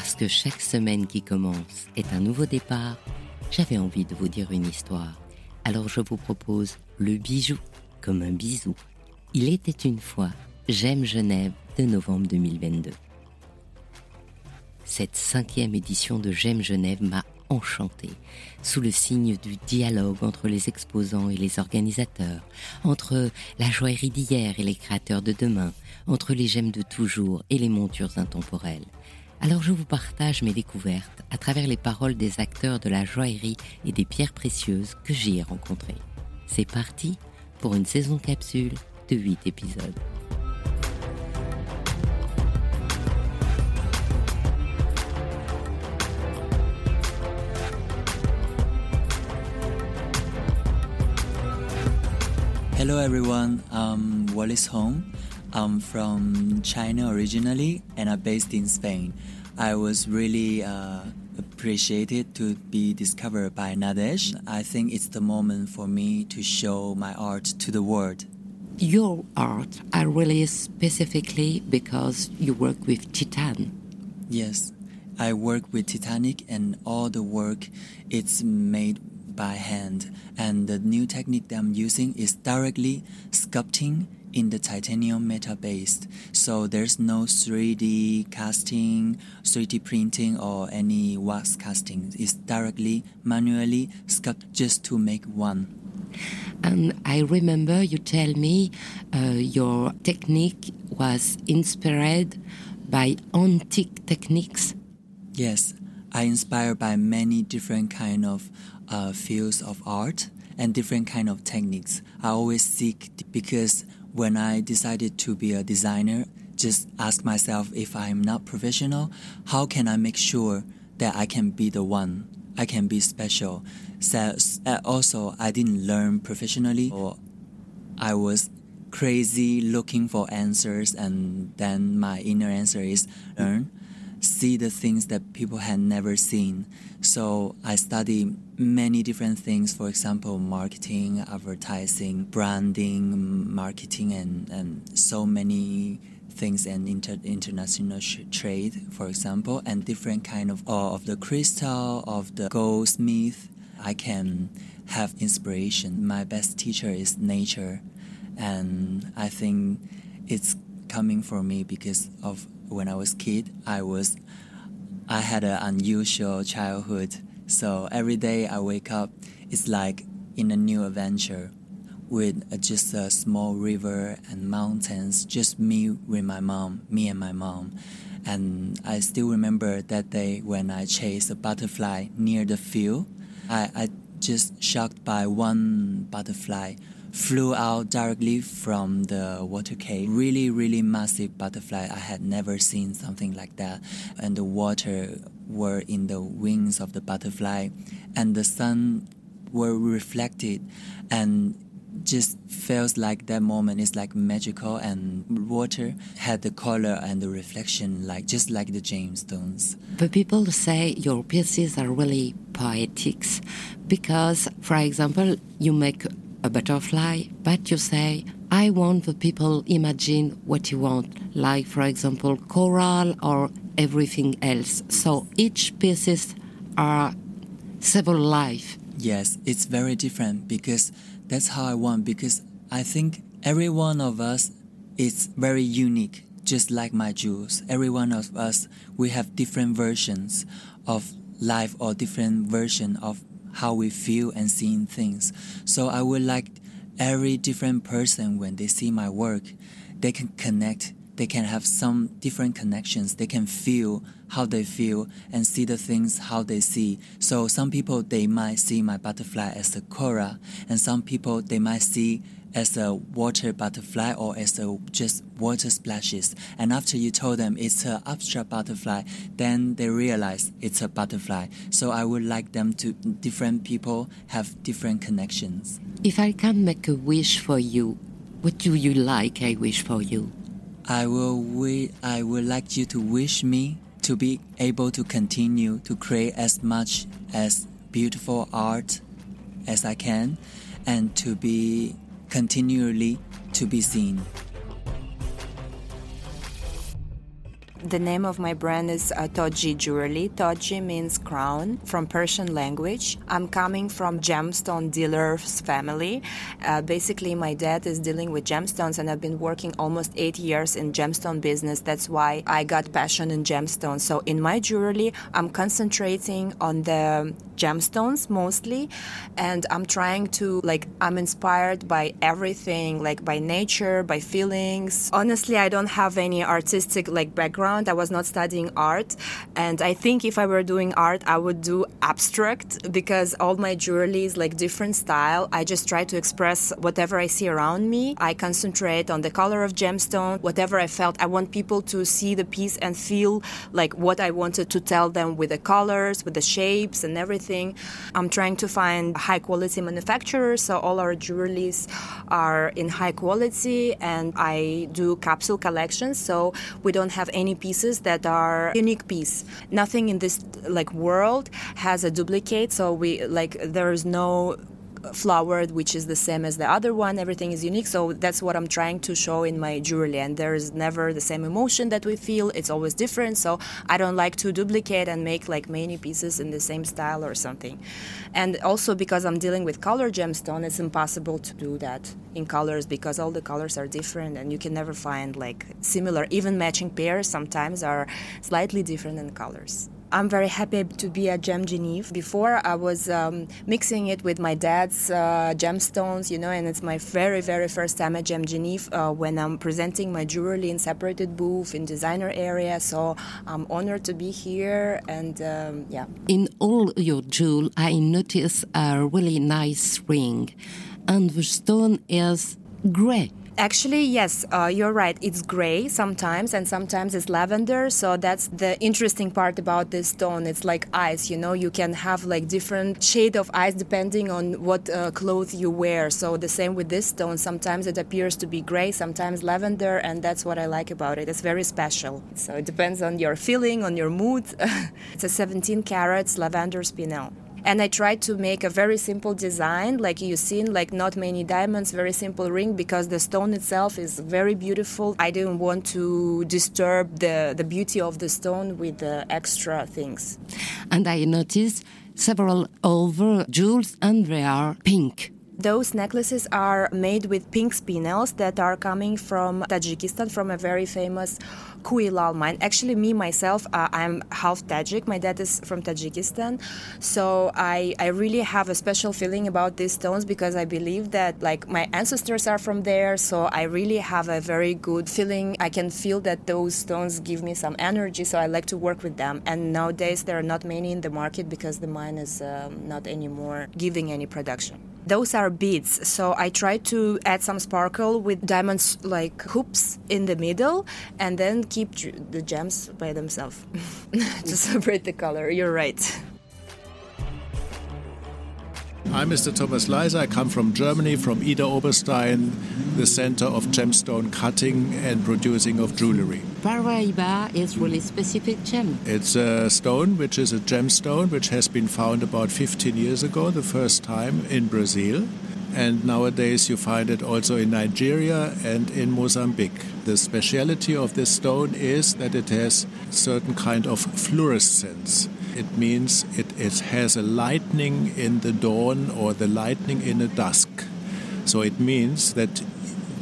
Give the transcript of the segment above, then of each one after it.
Parce que chaque semaine qui commence est un nouveau départ, j'avais envie de vous dire une histoire. Alors je vous propose le bijou comme un bisou. Il était une fois J'aime Genève de novembre 2022. Cette cinquième édition de J'aime Genève m'a enchanté, sous le signe du dialogue entre les exposants et les organisateurs, entre la joaillerie d'hier et les créateurs de demain, entre les gemmes de toujours et les montures intemporelles. Alors je vous partage mes découvertes à travers les paroles des acteurs de la joaillerie et des pierres précieuses que j'y ai rencontrées. C'est parti pour une saison capsule de 8 épisodes. Hello everyone, I'm Wallace Hong. I'm from China originally and I'm based in Spain. I was really uh, appreciated to be discovered by Nadesh. I think it's the moment for me to show my art to the world. Your art are really specifically because you work with Titan. Yes, I work with Titanic and all the work it's made by hand and the new technique that I'm using is directly sculpting in the titanium metal based so there's no 3d casting 3d printing or any wax casting. It's directly manually sculpted just to make one. And i remember you tell me uh, your technique was inspired by antique techniques. Yes i inspired by many different kind of uh, fields of art and different kind of techniques. I always seek because when I decided to be a designer, just ask myself if I'm not professional, how can I make sure that I can be the one? I can be special. So uh, also, I didn't learn professionally, or I was crazy looking for answers, and then my inner answer is learn see the things that people had never seen. So I study many different things, for example, marketing, advertising, branding, marketing, and, and so many things and inter- international sh- trade, for example, and different kind of uh, of the crystal, of the goldsmith. I can have inspiration. My best teacher is nature, and I think it's coming for me because of when I was kid, I was I had an unusual childhood. So every day I wake up, it's like in a new adventure with just a small river and mountains, just me with my mom, me and my mom. And I still remember that day when I chased a butterfly near the field. I, I just shocked by one butterfly flew out directly from the water cave. Really, really massive butterfly. I had never seen something like that. And the water were in the wings of the butterfly, and the sun were reflected, and just feels like that moment is like magical and water had the color and the reflection like just like the gemstones but people say your pieces are really poetic because for example you make a butterfly, but you say, I want the people imagine what you want, like for example coral or everything else. So each pieces are several life. Yes, it's very different because that's how I want because I think every one of us is very unique, just like my jewels. Every one of us we have different versions of life or different version of how we feel and seeing things. So I would like every different person when they see my work, they can connect. They can have some different connections. They can feel how they feel and see the things how they see. So some people they might see my butterfly as a cora, and some people they might see as a water butterfly or as a just water splashes. And after you told them it's an abstract butterfly, then they realize it's a butterfly. So I would like them to different people have different connections. If I can make a wish for you, what do you like I wish for you? I will we I would like you to wish me to be able to continue to create as much as beautiful art as I can and to be continually to be seen. The name of my brand is uh, Toji Jewelry. Toji means crown from Persian language. I'm coming from gemstone dealers family. Uh, basically, my dad is dealing with gemstones, and I've been working almost eight years in gemstone business. That's why I got passion in gemstones. So in my jewelry, I'm concentrating on the gemstones mostly, and I'm trying to like I'm inspired by everything, like by nature, by feelings. Honestly, I don't have any artistic like background background. I was not studying art. And I think if I were doing art, I would do abstract because all my jewelry is like different style. I just try to express whatever I see around me. I concentrate on the color of gemstone, whatever I felt. I want people to see the piece and feel like what I wanted to tell them with the colors, with the shapes and everything. I'm trying to find high quality manufacturers, so all our jewelries are in high quality and I do capsule collections, so we don't have any pieces that are unique piece. Nothing in this like world has a duplicate, so we like there is no flowered, which is the same as the other one. Everything is unique. So that's what I'm trying to show in my jewelry. And there's never the same emotion that we feel. It's always different. So I don't like to duplicate and make like many pieces in the same style or something. And also because I'm dealing with color gemstone, it's impossible to do that in colors because all the colors are different and you can never find like similar. Even matching pairs sometimes are slightly different in colors. I'm very happy to be at Gem Geneve. Before, I was um, mixing it with my dad's uh, gemstones, you know, and it's my very, very first time at Gem Geneve uh, when I'm presenting my jewelry in separated booth in designer area. So I'm honored to be here, and um, yeah. In all your jewel, I notice a really nice ring, and the stone is gray. Actually, yes, uh, you're right. It's gray sometimes, and sometimes it's lavender. So that's the interesting part about this stone. It's like ice. You know, you can have like different shade of ice depending on what uh, clothes you wear. So the same with this stone. Sometimes it appears to be gray, sometimes lavender, and that's what I like about it. It's very special. So it depends on your feeling, on your mood. it's a 17 carats lavender spinel and I tried to make a very simple design, like you've seen, like not many diamonds, very simple ring because the stone itself is very beautiful. I didn't want to disturb the, the beauty of the stone with the extra things. And I noticed several other jewels and they are pink. Those necklaces are made with pink spinels that are coming from Tajikistan, from a very famous Kuh-i-Lal mine. Actually, me myself, uh, I'm half Tajik. My dad is from Tajikistan, so I I really have a special feeling about these stones because I believe that like my ancestors are from there. So I really have a very good feeling. I can feel that those stones give me some energy. So I like to work with them. And nowadays there are not many in the market because the mine is um, not anymore giving any production. Those are beads. So I try to add some sparkle with diamonds like hoops in the middle and then keep the gems by themselves to separate the color. You're right. I'm Mr. Thomas Leiser. I come from Germany, from Idar-Oberstein, the center of gemstone cutting and producing of jewelry. Paraiba is really specific gem. It's a stone which is a gemstone which has been found about 15 years ago, the first time in Brazil. And nowadays you find it also in Nigeria and in Mozambique. The speciality of this stone is that it has certain kind of fluorescence. It means it, it has a lightning in the dawn or the lightning in the dusk. So it means that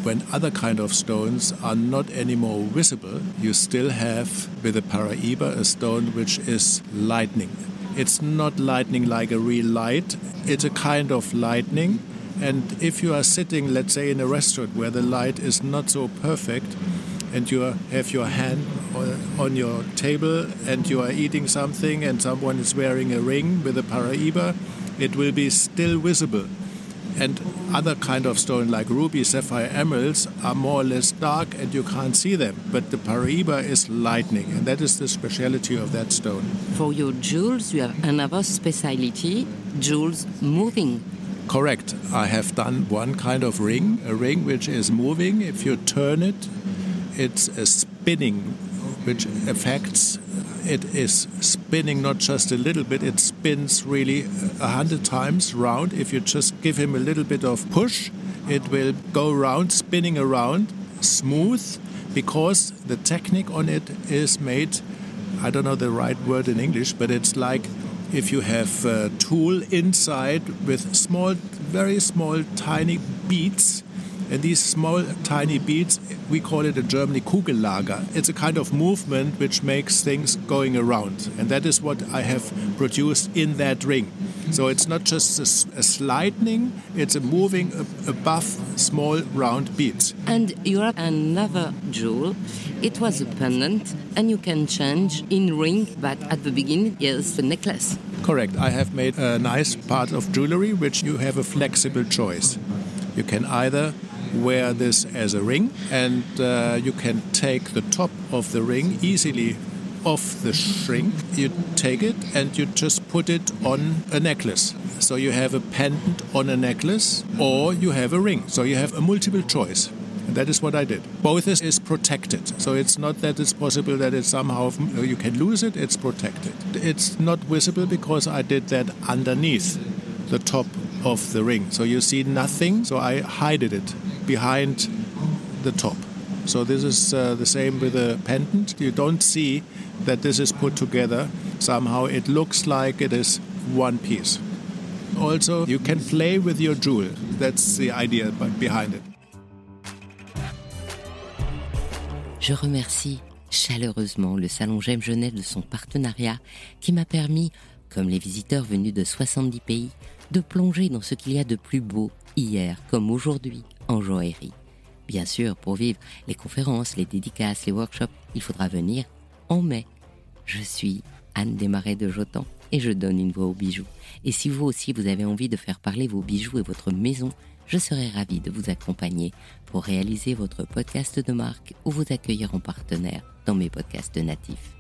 when other kind of stones are not anymore visible, you still have with a Paraiba a stone which is lightning. It's not lightning like a real light, it's a kind of lightning. And if you are sitting, let's say, in a restaurant where the light is not so perfect, and you have your hand Uh, on your table and you are eating something and someone is wearing a ring with a paraiba, it will be still visible. And other kind of stone like ruby, sapphire, emeralds are more or less dark and you can't see them. But the paraiba is lightning, and that is the speciality of that stone. For your jewels, you have another speciality: jewels moving. Correct. I have done one kind of ring, a ring which is moving. If you turn it, it's a spinning which affects it is spinning not just a little bit it spins really a hundred times round. If you just give him a little bit of push it will go round spinning around smooth because the technique on it is made, I don't know the right word in English, but it's like if you have a tool inside with small, very small, tiny beads and these small, tiny beads, we call it in Germany Kugellager. It's a kind of movement which makes things going around. And that is what I have produced in that ring. So it's not just a, a sliding, it's a moving above small round beads. And you have another jewel. It was a pendant, and you can change in ring, but at the beginning, yes, a necklace. Correct. I have made a nice part of jewelry which you have a flexible choice. You can either wear this as a ring, and uh, you can take the top of the ring easily off the shrink. You take it and you just put it on a necklace. So you have a pendant on a necklace, or you have a ring. So you have a multiple choice. And that is what I did. Both is, is protected. So it's not that it's possible that it somehow you can lose it, it's protected. It's not visible because I did that underneath the top of the ring. So you see nothing, so I hide it behind the top. So this is uh, the same with the pendant. You don't see that this is put together. Somehow it looks like it is one piece. Also, you can play with your jewel. That's the idea behind it. Je remercie chaleureusement le Salon J'aime Genève de son partenariat qui m'a permis, comme les visiteurs venus de 70 pays, de plonger dans ce qu'il y a de plus beau hier comme aujourd'hui en joaillerie. Bien sûr, pour vivre les conférences, les dédicaces, les workshops, il faudra venir en mai. Je suis Anne Desmarais de Jotan et je donne une voix aux bijoux. Et si vous aussi vous avez envie de faire parler vos bijoux et votre maison, je serai ravie de vous accompagner pour réaliser votre podcast de marque ou vous accueillir en partenaire dans mes podcasts natifs.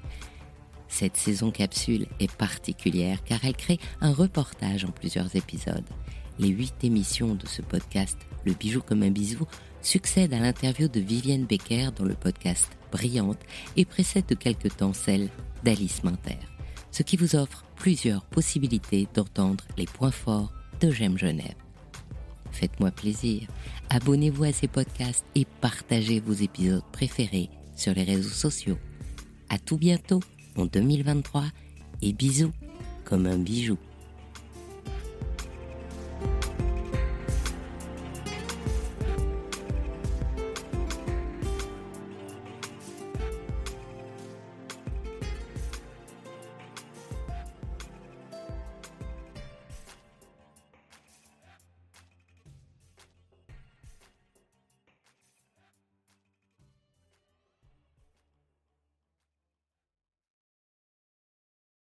Cette saison capsule est particulière car elle crée un reportage en plusieurs épisodes. Les huit émissions de ce podcast, Le bijou comme un bisou, succèdent à l'interview de Vivienne Becker dans le podcast Brillante et précèdent de quelque temps celle d'Alice Minter, ce qui vous offre plusieurs possibilités d'entendre les points forts de J'aime Genève. Faites-moi plaisir, abonnez-vous à ces podcasts et partagez vos épisodes préférés sur les réseaux sociaux. À tout bientôt en 2023 et bisous comme un bijou.